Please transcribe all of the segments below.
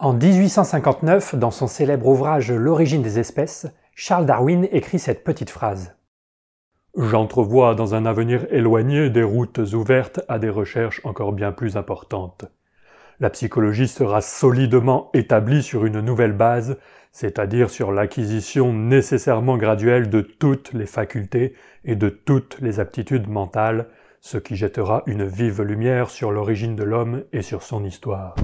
En 1859, dans son célèbre ouvrage L'origine des espèces, Charles Darwin écrit cette petite phrase. J'entrevois dans un avenir éloigné des routes ouvertes à des recherches encore bien plus importantes. La psychologie sera solidement établie sur une nouvelle base, c'est-à-dire sur l'acquisition nécessairement graduelle de toutes les facultés et de toutes les aptitudes mentales, ce qui jettera une vive lumière sur l'origine de l'homme et sur son histoire.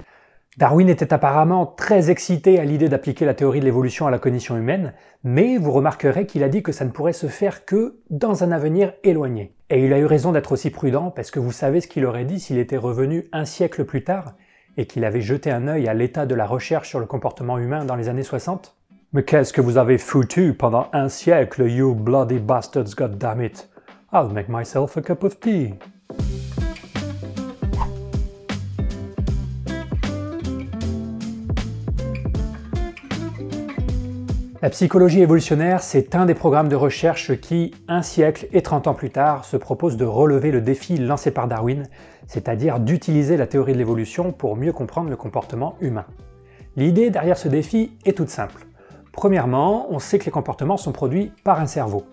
Darwin était apparemment très excité à l'idée d'appliquer la théorie de l'évolution à la cognition humaine, mais vous remarquerez qu'il a dit que ça ne pourrait se faire que dans un avenir éloigné. Et il a eu raison d'être aussi prudent parce que vous savez ce qu'il aurait dit s'il était revenu un siècle plus tard et qu'il avait jeté un œil à l'état de la recherche sur le comportement humain dans les années 60 Mais qu'est-ce que vous avez foutu pendant un siècle, you bloody bastards, goddammit? I'll make myself a cup of tea. La psychologie évolutionnaire, c'est un des programmes de recherche qui, un siècle et 30 ans plus tard, se propose de relever le défi lancé par Darwin, c'est-à-dire d'utiliser la théorie de l'évolution pour mieux comprendre le comportement humain. L'idée derrière ce défi est toute simple. Premièrement, on sait que les comportements sont produits par un cerveau.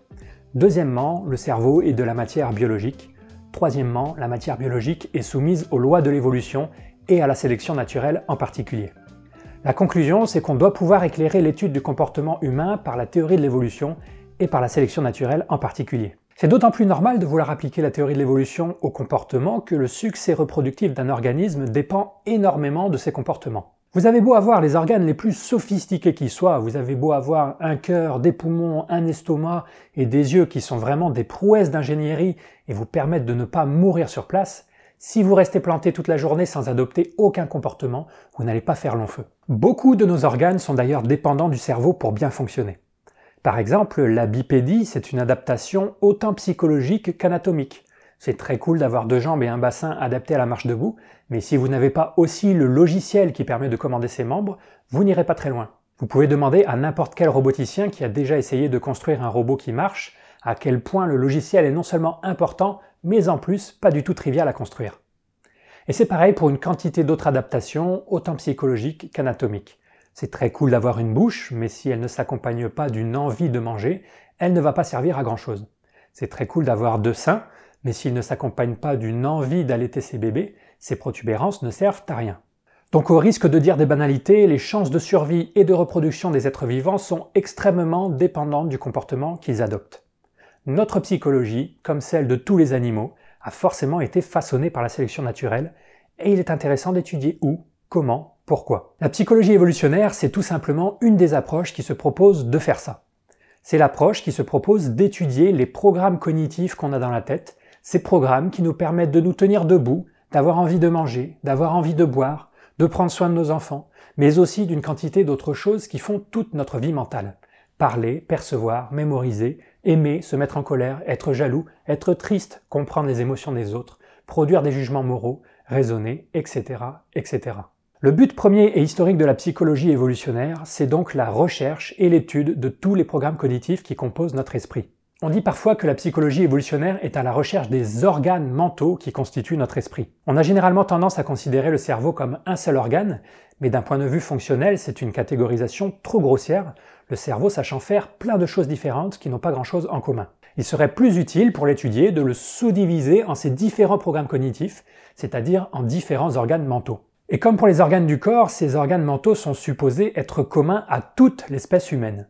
Deuxièmement, le cerveau est de la matière biologique. Troisièmement, la matière biologique est soumise aux lois de l'évolution et à la sélection naturelle en particulier. La conclusion, c'est qu'on doit pouvoir éclairer l'étude du comportement humain par la théorie de l'évolution et par la sélection naturelle en particulier. C'est d'autant plus normal de vouloir appliquer la théorie de l'évolution au comportement que le succès reproductif d'un organisme dépend énormément de ses comportements. Vous avez beau avoir les organes les plus sophistiqués qui soient, vous avez beau avoir un cœur, des poumons, un estomac et des yeux qui sont vraiment des prouesses d'ingénierie et vous permettent de ne pas mourir sur place, si vous restez planté toute la journée sans adopter aucun comportement, vous n'allez pas faire long feu. Beaucoup de nos organes sont d'ailleurs dépendants du cerveau pour bien fonctionner. Par exemple, la bipédie, c'est une adaptation autant psychologique qu'anatomique. C'est très cool d'avoir deux jambes et un bassin adaptés à la marche debout, mais si vous n'avez pas aussi le logiciel qui permet de commander ses membres, vous n'irez pas très loin. Vous pouvez demander à n'importe quel roboticien qui a déjà essayé de construire un robot qui marche à quel point le logiciel est non seulement important, mais en plus pas du tout trivial à construire. Et c'est pareil pour une quantité d'autres adaptations, autant psychologiques qu'anatomiques. C'est très cool d'avoir une bouche, mais si elle ne s'accompagne pas d'une envie de manger, elle ne va pas servir à grand chose. C'est très cool d'avoir deux seins, mais s'ils ne s'accompagnent pas d'une envie d'allaiter ses bébés, ces protubérances ne servent à rien. Donc au risque de dire des banalités, les chances de survie et de reproduction des êtres vivants sont extrêmement dépendantes du comportement qu'ils adoptent. Notre psychologie, comme celle de tous les animaux, a forcément été façonnée par la sélection naturelle, et il est intéressant d'étudier où, comment, pourquoi. La psychologie évolutionnaire, c'est tout simplement une des approches qui se propose de faire ça. C'est l'approche qui se propose d'étudier les programmes cognitifs qu'on a dans la tête, ces programmes qui nous permettent de nous tenir debout, d'avoir envie de manger, d'avoir envie de boire, de prendre soin de nos enfants, mais aussi d'une quantité d'autres choses qui font toute notre vie mentale. Parler, percevoir, mémoriser, aimer, se mettre en colère, être jaloux, être triste, comprendre les émotions des autres, produire des jugements moraux, raisonner, etc., etc. Le but premier et historique de la psychologie évolutionnaire, c'est donc la recherche et l'étude de tous les programmes cognitifs qui composent notre esprit. On dit parfois que la psychologie évolutionnaire est à la recherche des organes mentaux qui constituent notre esprit. On a généralement tendance à considérer le cerveau comme un seul organe, mais d'un point de vue fonctionnel, c'est une catégorisation trop grossière, le cerveau sachant faire plein de choses différentes qui n'ont pas grand-chose en commun. Il serait plus utile pour l'étudier de le sous-diviser en ces différents programmes cognitifs, c'est-à-dire en différents organes mentaux. Et comme pour les organes du corps, ces organes mentaux sont supposés être communs à toute l'espèce humaine.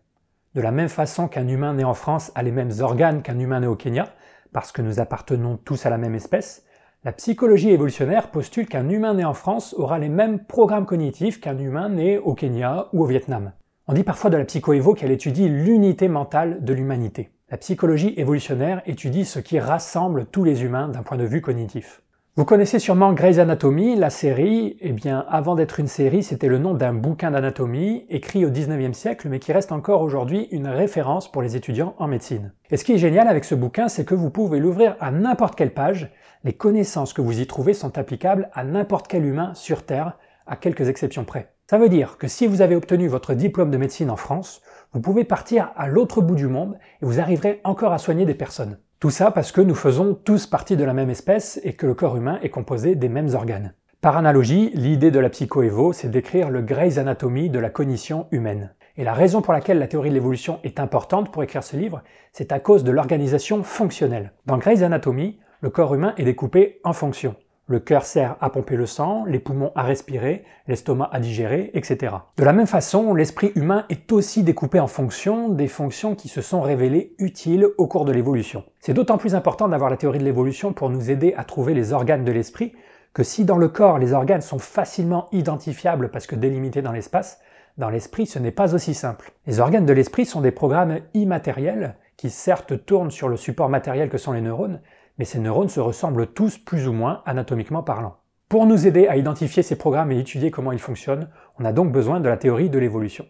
De la même façon qu'un humain né en France a les mêmes organes qu'un humain né au Kenya, parce que nous appartenons tous à la même espèce, la psychologie évolutionnaire postule qu'un humain né en France aura les mêmes programmes cognitifs qu'un humain né au Kenya ou au Vietnam. On dit parfois de la psychoévo qu'elle étudie l'unité mentale de l'humanité. La psychologie évolutionnaire étudie ce qui rassemble tous les humains d'un point de vue cognitif. Vous connaissez sûrement Grey's Anatomy, la série. Eh bien, avant d'être une série, c'était le nom d'un bouquin d'anatomie écrit au 19e siècle, mais qui reste encore aujourd'hui une référence pour les étudiants en médecine. Et ce qui est génial avec ce bouquin, c'est que vous pouvez l'ouvrir à n'importe quelle page. Les connaissances que vous y trouvez sont applicables à n'importe quel humain sur Terre, à quelques exceptions près. Ça veut dire que si vous avez obtenu votre diplôme de médecine en France, vous pouvez partir à l'autre bout du monde et vous arriverez encore à soigner des personnes. Tout ça parce que nous faisons tous partie de la même espèce et que le corps humain est composé des mêmes organes. Par analogie, l'idée de la psychoévo, c'est d'écrire le Grey's Anatomy de la cognition humaine. Et la raison pour laquelle la théorie de l'évolution est importante pour écrire ce livre, c'est à cause de l'organisation fonctionnelle. Dans Grey's Anatomy, le corps humain est découpé en fonctions. Le cœur sert à pomper le sang, les poumons à respirer, l'estomac à digérer, etc. De la même façon, l'esprit humain est aussi découpé en fonctions, des fonctions qui se sont révélées utiles au cours de l'évolution. C'est d'autant plus important d'avoir la théorie de l'évolution pour nous aider à trouver les organes de l'esprit que si dans le corps les organes sont facilement identifiables parce que délimités dans l'espace, dans l'esprit ce n'est pas aussi simple. Les organes de l'esprit sont des programmes immatériels qui certes tournent sur le support matériel que sont les neurones, mais ces neurones se ressemblent tous plus ou moins anatomiquement parlant. Pour nous aider à identifier ces programmes et étudier comment ils fonctionnent, on a donc besoin de la théorie de l'évolution.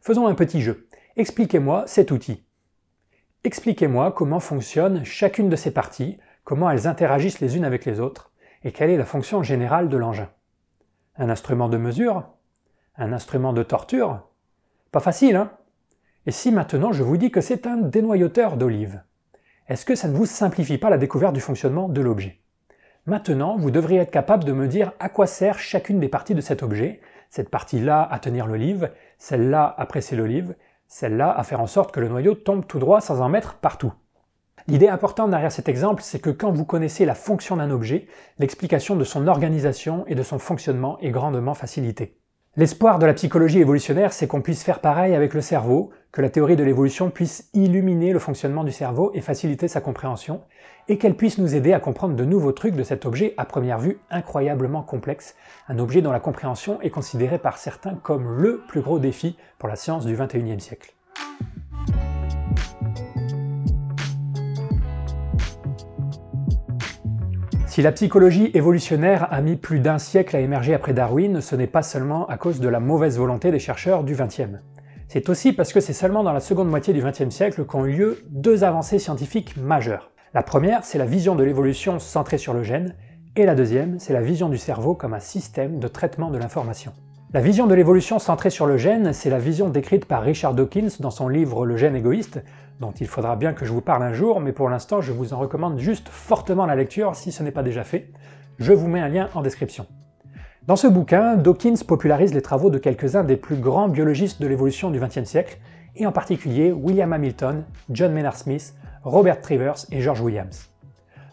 Faisons un petit jeu. Expliquez-moi cet outil. Expliquez-moi comment fonctionne chacune de ces parties, comment elles interagissent les unes avec les autres, et quelle est la fonction générale de l'engin. Un instrument de mesure? Un instrument de torture? Pas facile, hein? Et si maintenant je vous dis que c'est un dénoyauteur d'olive? Est-ce que ça ne vous simplifie pas la découverte du fonctionnement de l'objet? Maintenant, vous devriez être capable de me dire à quoi sert chacune des parties de cet objet, cette partie-là à tenir l'olive, celle-là à presser l'olive, celle-là à faire en sorte que le noyau tombe tout droit sans en mettre partout. L'idée importante derrière cet exemple, c'est que quand vous connaissez la fonction d'un objet, l'explication de son organisation et de son fonctionnement est grandement facilitée. L'espoir de la psychologie évolutionnaire, c'est qu'on puisse faire pareil avec le cerveau, que la théorie de l'évolution puisse illuminer le fonctionnement du cerveau et faciliter sa compréhension, et qu'elle puisse nous aider à comprendre de nouveaux trucs de cet objet à première vue incroyablement complexe, un objet dont la compréhension est considérée par certains comme le plus gros défi pour la science du XXIe siècle. Si la psychologie évolutionnaire a mis plus d'un siècle à émerger après Darwin, ce n'est pas seulement à cause de la mauvaise volonté des chercheurs du XXe. C'est aussi parce que c'est seulement dans la seconde moitié du XXe siècle qu'ont eu lieu deux avancées scientifiques majeures. La première, c'est la vision de l'évolution centrée sur le gène, et la deuxième, c'est la vision du cerveau comme un système de traitement de l'information. La vision de l'évolution centrée sur le gène, c'est la vision décrite par Richard Dawkins dans son livre Le gène égoïste, dont il faudra bien que je vous parle un jour, mais pour l'instant je vous en recommande juste fortement la lecture si ce n'est pas déjà fait. Je vous mets un lien en description. Dans ce bouquin, Dawkins popularise les travaux de quelques-uns des plus grands biologistes de l'évolution du XXe siècle, et en particulier William Hamilton, John Maynard Smith, Robert Trivers et George Williams.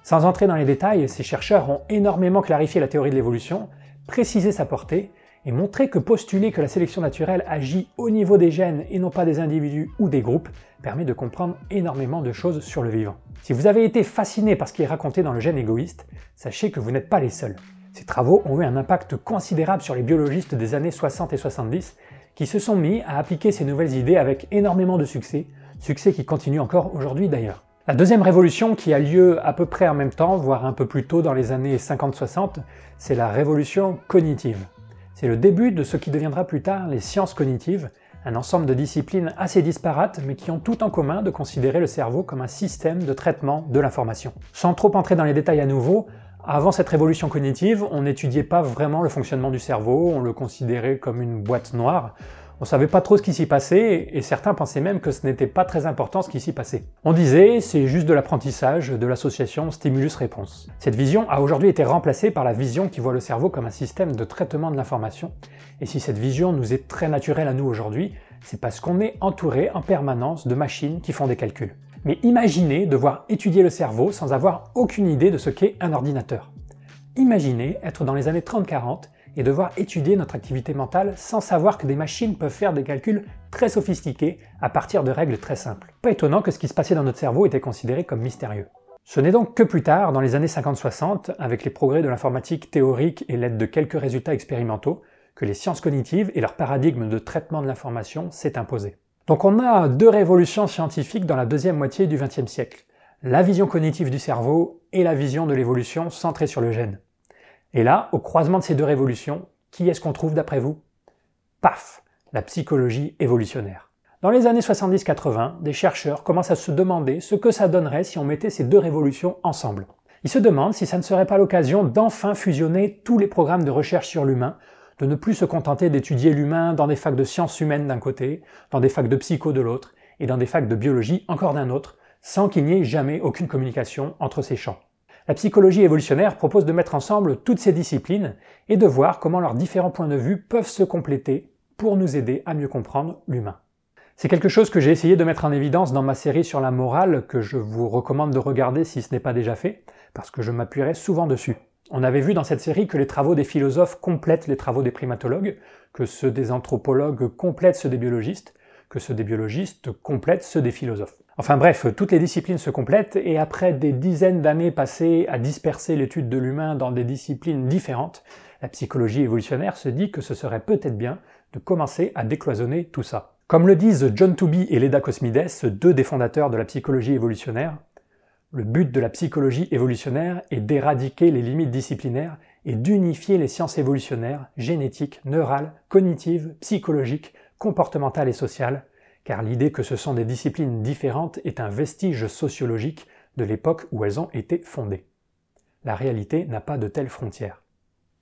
Sans entrer dans les détails, ces chercheurs ont énormément clarifié la théorie de l'évolution, précisé sa portée et montrer que postuler que la sélection naturelle agit au niveau des gènes et non pas des individus ou des groupes permet de comprendre énormément de choses sur le vivant. Si vous avez été fasciné par ce qui est raconté dans le gène égoïste, sachez que vous n'êtes pas les seuls. Ces travaux ont eu un impact considérable sur les biologistes des années 60 et 70 qui se sont mis à appliquer ces nouvelles idées avec énormément de succès, succès qui continue encore aujourd'hui d'ailleurs. La deuxième révolution qui a lieu à peu près en même temps, voire un peu plus tôt dans les années 50-60, c'est la révolution cognitive. C'est le début de ce qui deviendra plus tard les sciences cognitives, un ensemble de disciplines assez disparates mais qui ont tout en commun de considérer le cerveau comme un système de traitement de l'information. Sans trop entrer dans les détails à nouveau, avant cette révolution cognitive, on n'étudiait pas vraiment le fonctionnement du cerveau, on le considérait comme une boîte noire, on savait pas trop ce qui s'y passait, et certains pensaient même que ce n'était pas très important ce qui s'y passait. On disait, c'est juste de l'apprentissage, de l'association stimulus-réponse. Cette vision a aujourd'hui été remplacée par la vision qui voit le cerveau comme un système de traitement de l'information, et si cette vision nous est très naturelle à nous aujourd'hui, c'est parce qu'on est entouré en permanence de machines qui font des calculs. Mais imaginez devoir étudier le cerveau sans avoir aucune idée de ce qu'est un ordinateur. Imaginez être dans les années 30-40 et devoir étudier notre activité mentale sans savoir que des machines peuvent faire des calculs très sophistiqués à partir de règles très simples. Pas étonnant que ce qui se passait dans notre cerveau était considéré comme mystérieux. Ce n'est donc que plus tard, dans les années 50-60, avec les progrès de l'informatique théorique et l'aide de quelques résultats expérimentaux, que les sciences cognitives et leur paradigme de traitement de l'information s'est imposé. Donc on a deux révolutions scientifiques dans la deuxième moitié du XXe siècle. La vision cognitive du cerveau et la vision de l'évolution centrée sur le gène. Et là, au croisement de ces deux révolutions, qui est-ce qu'on trouve d'après vous? Paf La psychologie évolutionnaire. Dans les années 70-80, des chercheurs commencent à se demander ce que ça donnerait si on mettait ces deux révolutions ensemble. Ils se demandent si ça ne serait pas l'occasion d'enfin fusionner tous les programmes de recherche sur l'humain, de ne plus se contenter d'étudier l'humain dans des facs de sciences humaines d'un côté, dans des facs de psycho de l'autre, et dans des facs de biologie encore d'un autre, sans qu'il n'y ait jamais aucune communication entre ces champs. La psychologie évolutionnaire propose de mettre ensemble toutes ces disciplines et de voir comment leurs différents points de vue peuvent se compléter pour nous aider à mieux comprendre l'humain. C'est quelque chose que j'ai essayé de mettre en évidence dans ma série sur la morale que je vous recommande de regarder si ce n'est pas déjà fait, parce que je m'appuierai souvent dessus. On avait vu dans cette série que les travaux des philosophes complètent les travaux des primatologues, que ceux des anthropologues complètent ceux des biologistes, que ceux des biologistes complètent ceux des philosophes. Enfin bref, toutes les disciplines se complètent et après des dizaines d'années passées à disperser l'étude de l'humain dans des disciplines différentes, la psychologie évolutionnaire se dit que ce serait peut-être bien de commencer à décloisonner tout ça. Comme le disent John Tooby et Leda Cosmides, deux des fondateurs de la psychologie évolutionnaire, le but de la psychologie évolutionnaire est d'éradiquer les limites disciplinaires et d'unifier les sciences évolutionnaires, génétiques, neurales, cognitives, psychologiques, comportementales et sociales, car l'idée que ce sont des disciplines différentes est un vestige sociologique de l'époque où elles ont été fondées. La réalité n'a pas de telles frontières.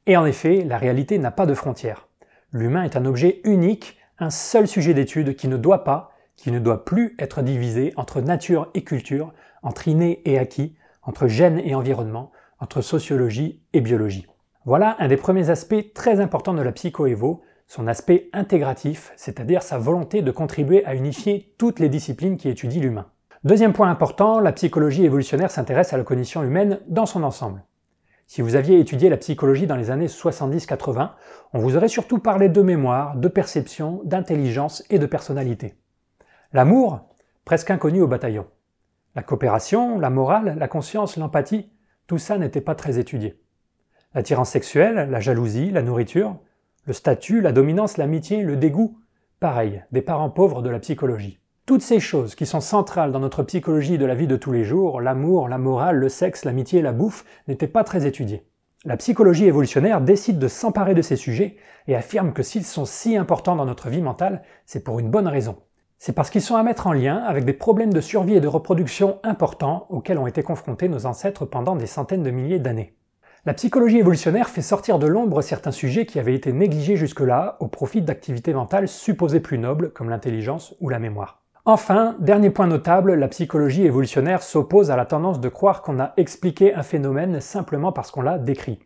Et en effet, la réalité n'a pas de frontières. L'humain est un objet unique, un seul sujet d'étude qui ne doit pas, qui ne doit plus être divisé entre nature et culture, entre inné et acquis, entre gènes et environnement, entre sociologie et biologie. Voilà un des premiers aspects très importants de la psychoévo, son aspect intégratif, c'est-à-dire sa volonté de contribuer à unifier toutes les disciplines qui étudient l'humain. Deuxième point important, la psychologie évolutionnaire s'intéresse à la cognition humaine dans son ensemble. Si vous aviez étudié la psychologie dans les années 70-80, on vous aurait surtout parlé de mémoire, de perception, d'intelligence et de personnalité. L'amour, presque inconnu au bataillon. La coopération, la morale, la conscience, l'empathie, tout ça n'était pas très étudié. L'attirance sexuelle, la jalousie, la nourriture, le statut, la dominance, l'amitié, le dégoût, pareil, des parents pauvres de la psychologie. Toutes ces choses qui sont centrales dans notre psychologie de la vie de tous les jours, l'amour, la morale, le sexe, l'amitié, la bouffe, n'étaient pas très étudiées. La psychologie évolutionnaire décide de s'emparer de ces sujets et affirme que s'ils sont si importants dans notre vie mentale, c'est pour une bonne raison. C'est parce qu'ils sont à mettre en lien avec des problèmes de survie et de reproduction importants auxquels ont été confrontés nos ancêtres pendant des centaines de milliers d'années. La psychologie évolutionnaire fait sortir de l'ombre certains sujets qui avaient été négligés jusque-là au profit d'activités mentales supposées plus nobles comme l'intelligence ou la mémoire. Enfin, dernier point notable, la psychologie évolutionnaire s'oppose à la tendance de croire qu'on a expliqué un phénomène simplement parce qu'on l'a décrit.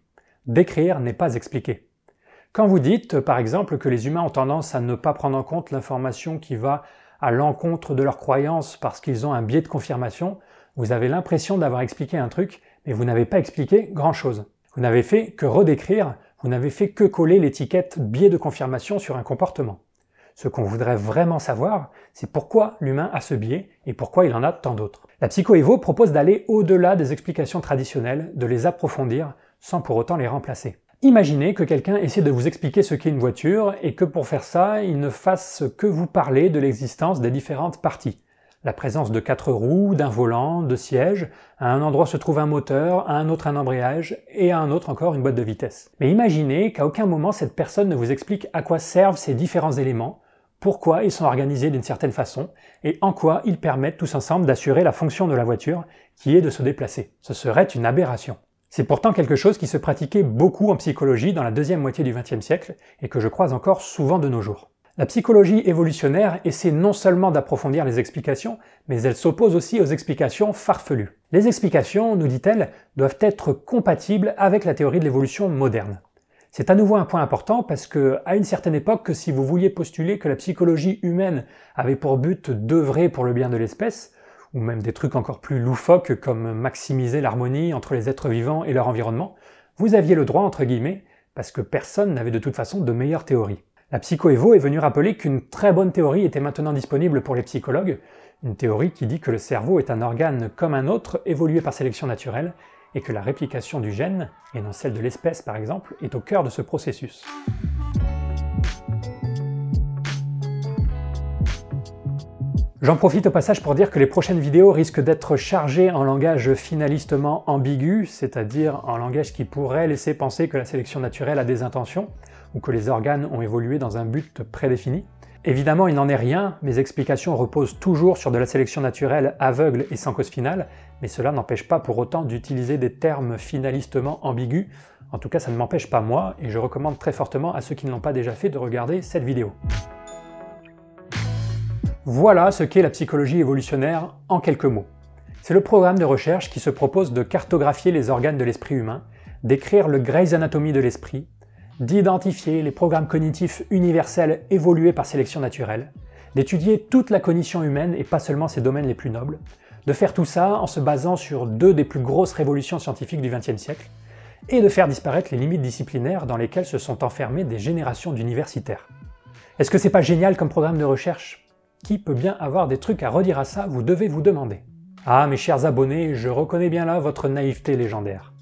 Décrire n'est pas expliquer. Quand vous dites, par exemple, que les humains ont tendance à ne pas prendre en compte l'information qui va à l'encontre de leurs croyances parce qu'ils ont un biais de confirmation, vous avez l'impression d'avoir expliqué un truc et vous n'avez pas expliqué grand-chose. Vous n'avez fait que redécrire, vous n'avez fait que coller l'étiquette biais de confirmation sur un comportement. Ce qu'on voudrait vraiment savoir, c'est pourquoi l'humain a ce biais et pourquoi il en a tant d'autres. La psychoévo propose d'aller au-delà des explications traditionnelles, de les approfondir sans pour autant les remplacer. Imaginez que quelqu'un essaie de vous expliquer ce qu'est une voiture et que pour faire ça, il ne fasse que vous parler de l'existence des différentes parties la présence de quatre roues, d'un volant, de sièges, à un endroit se trouve un moteur, à un autre un embrayage, et à un autre encore une boîte de vitesse. Mais imaginez qu'à aucun moment cette personne ne vous explique à quoi servent ces différents éléments, pourquoi ils sont organisés d'une certaine façon, et en quoi ils permettent tous ensemble d'assurer la fonction de la voiture, qui est de se déplacer. Ce serait une aberration. C'est pourtant quelque chose qui se pratiquait beaucoup en psychologie dans la deuxième moitié du XXe siècle, et que je croise encore souvent de nos jours. La psychologie évolutionnaire essaie non seulement d'approfondir les explications, mais elle s'oppose aussi aux explications farfelues. Les explications, nous dit-elle, doivent être compatibles avec la théorie de l'évolution moderne. C'est à nouveau un point important parce que, à une certaine époque, si vous vouliez postuler que la psychologie humaine avait pour but d'œuvrer pour le bien de l'espèce, ou même des trucs encore plus loufoques comme maximiser l'harmonie entre les êtres vivants et leur environnement, vous aviez le droit, entre guillemets, parce que personne n'avait de toute façon de meilleure théorie. La psychoévo est venue rappeler qu'une très bonne théorie était maintenant disponible pour les psychologues, une théorie qui dit que le cerveau est un organe comme un autre, évolué par sélection naturelle, et que la réplication du gène, et non celle de l'espèce par exemple, est au cœur de ce processus. J'en profite au passage pour dire que les prochaines vidéos risquent d'être chargées en langage finalistement ambigu, c'est-à-dire en langage qui pourrait laisser penser que la sélection naturelle a des intentions, ou que les organes ont évolué dans un but prédéfini. Évidemment, il n'en est rien, mes explications reposent toujours sur de la sélection naturelle aveugle et sans cause finale, mais cela n'empêche pas pour autant d'utiliser des termes finalistement ambigus. En tout cas, ça ne m'empêche pas moi, et je recommande très fortement à ceux qui ne l'ont pas déjà fait de regarder cette vidéo. Voilà ce qu'est la psychologie évolutionnaire en quelques mots. C'est le programme de recherche qui se propose de cartographier les organes de l'esprit humain, d'écrire le Grey's Anatomy de l'esprit, d'identifier les programmes cognitifs universels évolués par sélection naturelle, d'étudier toute la cognition humaine et pas seulement ses domaines les plus nobles, de faire tout ça en se basant sur deux des plus grosses révolutions scientifiques du XXe siècle, et de faire disparaître les limites disciplinaires dans lesquelles se sont enfermées des générations d'universitaires. Est-ce que c'est pas génial comme programme de recherche? Qui peut bien avoir des trucs à redire à ça Vous devez vous demander. Ah, mes chers abonnés, je reconnais bien là votre naïveté légendaire.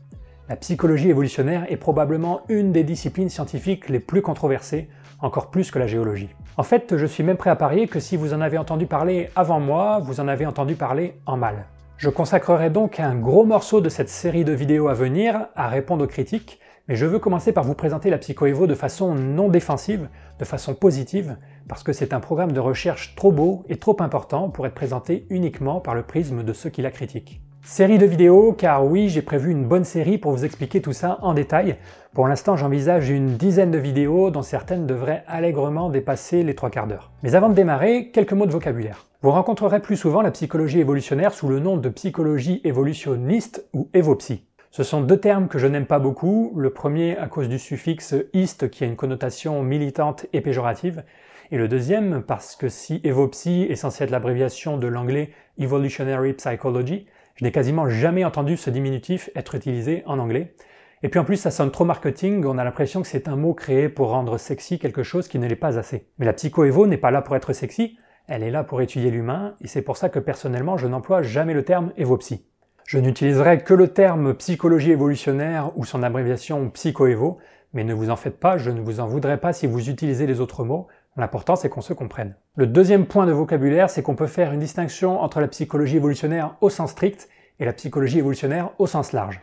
La psychologie évolutionnaire est probablement une des disciplines scientifiques les plus controversées, encore plus que la géologie. En fait, je suis même prêt à parier que si vous en avez entendu parler avant moi, vous en avez entendu parler en mal. Je consacrerai donc un gros morceau de cette série de vidéos à venir à répondre aux critiques, mais je veux commencer par vous présenter la psychoévo de façon non défensive, de façon positive, parce que c'est un programme de recherche trop beau et trop important pour être présenté uniquement par le prisme de ceux qui la critiquent. Série de vidéos, car oui, j'ai prévu une bonne série pour vous expliquer tout ça en détail. Pour l'instant, j'envisage une dizaine de vidéos dont certaines devraient allègrement dépasser les trois quarts d'heure. Mais avant de démarrer, quelques mots de vocabulaire. Vous rencontrerez plus souvent la psychologie évolutionnaire sous le nom de psychologie évolutionniste ou évopsy. Ce sont deux termes que je n'aime pas beaucoup, le premier à cause du suffixe iste qui a une connotation militante et péjorative, et le deuxième parce que si évopsy est censé être l'abréviation de l'anglais Evolutionary Psychology, je n'ai quasiment jamais entendu ce diminutif être utilisé en anglais. Et puis en plus, ça sonne trop marketing, on a l'impression que c'est un mot créé pour rendre sexy quelque chose qui ne l'est pas assez. Mais la psychoévo n'est pas là pour être sexy, elle est là pour étudier l'humain, et c'est pour ça que personnellement, je n'emploie jamais le terme évopsy. Je n'utiliserai que le terme psychologie évolutionnaire ou son abréviation psychoévo, mais ne vous en faites pas, je ne vous en voudrais pas si vous utilisez les autres mots, L'important, c'est qu'on se comprenne. Le deuxième point de vocabulaire, c'est qu'on peut faire une distinction entre la psychologie évolutionnaire au sens strict et la psychologie évolutionnaire au sens large.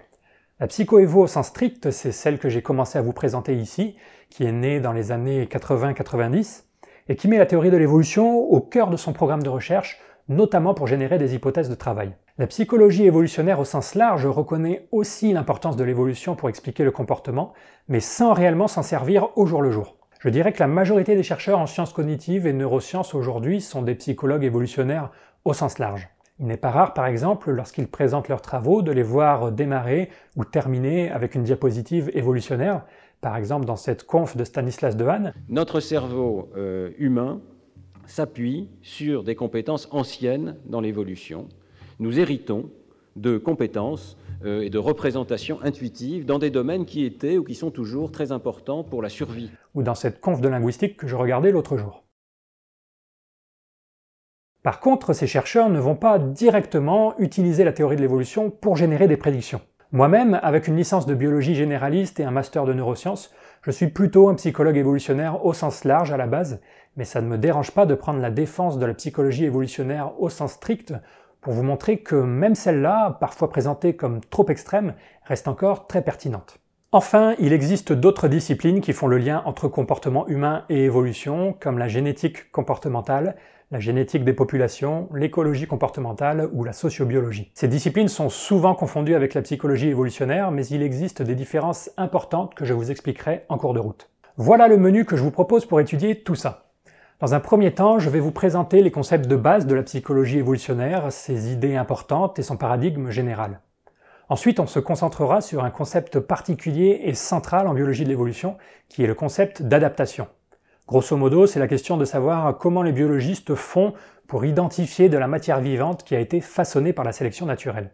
La psychoévo au sens strict, c'est celle que j'ai commencé à vous présenter ici, qui est née dans les années 80-90, et qui met la théorie de l'évolution au cœur de son programme de recherche, notamment pour générer des hypothèses de travail. La psychologie évolutionnaire au sens large reconnaît aussi l'importance de l'évolution pour expliquer le comportement, mais sans réellement s'en servir au jour le jour. Je dirais que la majorité des chercheurs en sciences cognitives et neurosciences aujourd'hui sont des psychologues évolutionnaires au sens large. Il n'est pas rare, par exemple, lorsqu'ils présentent leurs travaux, de les voir démarrer ou terminer avec une diapositive évolutionnaire, par exemple dans cette conf de Stanislas Dehaene. Notre cerveau euh, humain s'appuie sur des compétences anciennes dans l'évolution. Nous héritons de compétences et de représentations intuitives dans des domaines qui étaient ou qui sont toujours très importants pour la survie. Ou dans cette conf de linguistique que je regardais l'autre jour. Par contre, ces chercheurs ne vont pas directement utiliser la théorie de l'évolution pour générer des prédictions. Moi-même, avec une licence de biologie généraliste et un master de neurosciences, je suis plutôt un psychologue évolutionnaire au sens large à la base, mais ça ne me dérange pas de prendre la défense de la psychologie évolutionnaire au sens strict pour vous montrer que même celle-là, parfois présentée comme trop extrême, reste encore très pertinente. Enfin, il existe d'autres disciplines qui font le lien entre comportement humain et évolution, comme la génétique comportementale, la génétique des populations, l'écologie comportementale ou la sociobiologie. Ces disciplines sont souvent confondues avec la psychologie évolutionnaire, mais il existe des différences importantes que je vous expliquerai en cours de route. Voilà le menu que je vous propose pour étudier tout ça. Dans un premier temps, je vais vous présenter les concepts de base de la psychologie évolutionnaire, ses idées importantes et son paradigme général. Ensuite, on se concentrera sur un concept particulier et central en biologie de l'évolution, qui est le concept d'adaptation. Grosso modo, c'est la question de savoir comment les biologistes font pour identifier de la matière vivante qui a été façonnée par la sélection naturelle.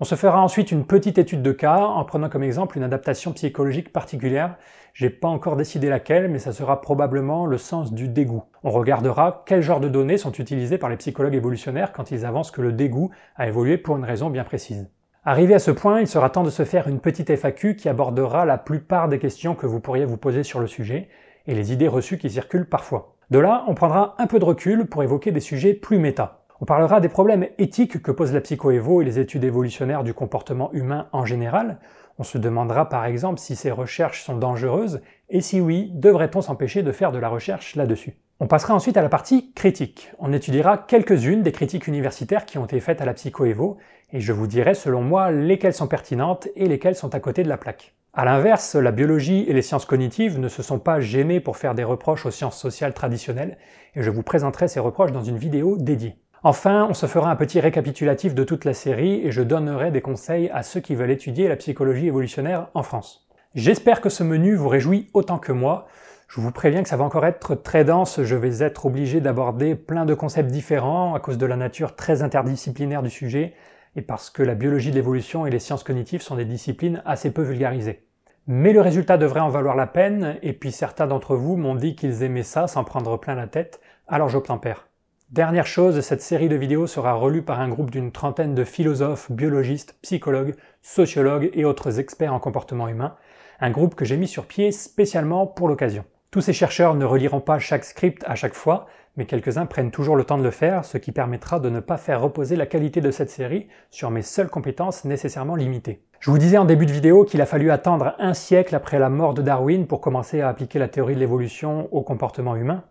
On se fera ensuite une petite étude de cas en prenant comme exemple une adaptation psychologique particulière. J'ai pas encore décidé laquelle, mais ça sera probablement le sens du dégoût. On regardera quel genre de données sont utilisées par les psychologues évolutionnaires quand ils avancent que le dégoût a évolué pour une raison bien précise. Arrivé à ce point, il sera temps de se faire une petite FAQ qui abordera la plupart des questions que vous pourriez vous poser sur le sujet et les idées reçues qui circulent parfois. De là, on prendra un peu de recul pour évoquer des sujets plus méta. On parlera des problèmes éthiques que pose la psychoévo et les études évolutionnaires du comportement humain en général. On se demandera par exemple si ces recherches sont dangereuses et si oui, devrait-on s'empêcher de faire de la recherche là-dessus. On passera ensuite à la partie critique. On étudiera quelques-unes des critiques universitaires qui ont été faites à la psychoévo et je vous dirai selon moi lesquelles sont pertinentes et lesquelles sont à côté de la plaque. A l'inverse, la biologie et les sciences cognitives ne se sont pas gênées pour faire des reproches aux sciences sociales traditionnelles et je vous présenterai ces reproches dans une vidéo dédiée. Enfin, on se fera un petit récapitulatif de toute la série et je donnerai des conseils à ceux qui veulent étudier la psychologie évolutionnaire en France. J'espère que ce menu vous réjouit autant que moi. Je vous préviens que ça va encore être très dense, je vais être obligé d'aborder plein de concepts différents à cause de la nature très interdisciplinaire du sujet et parce que la biologie de l'évolution et les sciences cognitives sont des disciplines assez peu vulgarisées. Mais le résultat devrait en valoir la peine, et puis certains d'entre vous m'ont dit qu'ils aimaient ça sans prendre plein la tête, alors j'obtempère. Dernière chose, cette série de vidéos sera relue par un groupe d'une trentaine de philosophes, biologistes, psychologues, sociologues et autres experts en comportement humain, un groupe que j'ai mis sur pied spécialement pour l'occasion. Tous ces chercheurs ne reliront pas chaque script à chaque fois, mais quelques-uns prennent toujours le temps de le faire, ce qui permettra de ne pas faire reposer la qualité de cette série sur mes seules compétences nécessairement limitées. Je vous disais en début de vidéo qu'il a fallu attendre un siècle après la mort de Darwin pour commencer à appliquer la théorie de l'évolution au comportement humain.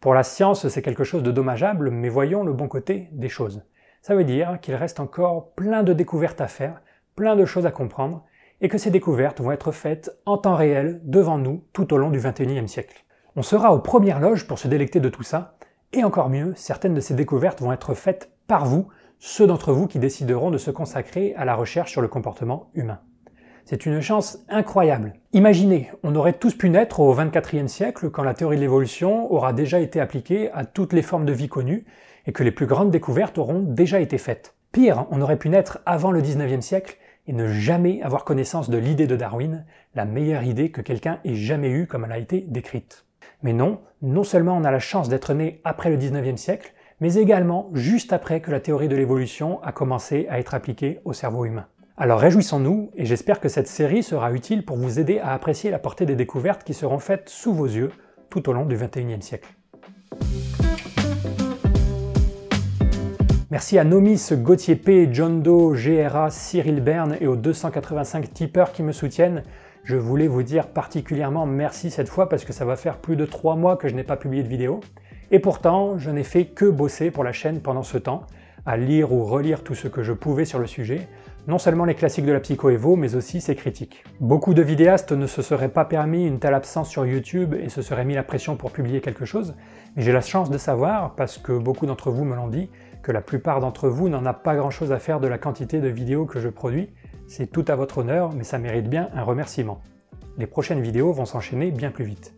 Pour la science, c'est quelque chose de dommageable, mais voyons le bon côté des choses. Ça veut dire qu'il reste encore plein de découvertes à faire, plein de choses à comprendre, et que ces découvertes vont être faites en temps réel devant nous tout au long du XXIe siècle. On sera aux premières loges pour se délecter de tout ça, et encore mieux, certaines de ces découvertes vont être faites par vous, ceux d'entre vous qui décideront de se consacrer à la recherche sur le comportement humain. C'est une chance incroyable. Imaginez, on aurait tous pu naître au XXIe siècle quand la théorie de l'évolution aura déjà été appliquée à toutes les formes de vie connues et que les plus grandes découvertes auront déjà été faites. Pire, on aurait pu naître avant le XIXe siècle et ne jamais avoir connaissance de l'idée de Darwin, la meilleure idée que quelqu'un ait jamais eue comme elle a été décrite. Mais non, non seulement on a la chance d'être né après le 19e siècle, mais également juste après que la théorie de l'évolution a commencé à être appliquée au cerveau humain. Alors réjouissons-nous, et j'espère que cette série sera utile pour vous aider à apprécier la portée des découvertes qui seront faites sous vos yeux tout au long du 21e siècle. Merci à Nomis, Gauthier P, John Doe, GRA, Cyril Bern et aux 285 tipeurs qui me soutiennent. Je voulais vous dire particulièrement merci cette fois parce que ça va faire plus de 3 mois que je n'ai pas publié de vidéo. Et pourtant, je n'ai fait que bosser pour la chaîne pendant ce temps, à lire ou relire tout ce que je pouvais sur le sujet, non seulement les classiques de la psycho-évo, mais aussi ses critiques. Beaucoup de vidéastes ne se seraient pas permis une telle absence sur YouTube et se seraient mis la pression pour publier quelque chose, mais j'ai la chance de savoir, parce que beaucoup d'entre vous me l'ont dit, que la plupart d'entre vous n'en a pas grand chose à faire de la quantité de vidéos que je produis, c'est tout à votre honneur, mais ça mérite bien un remerciement. Les prochaines vidéos vont s'enchaîner bien plus vite.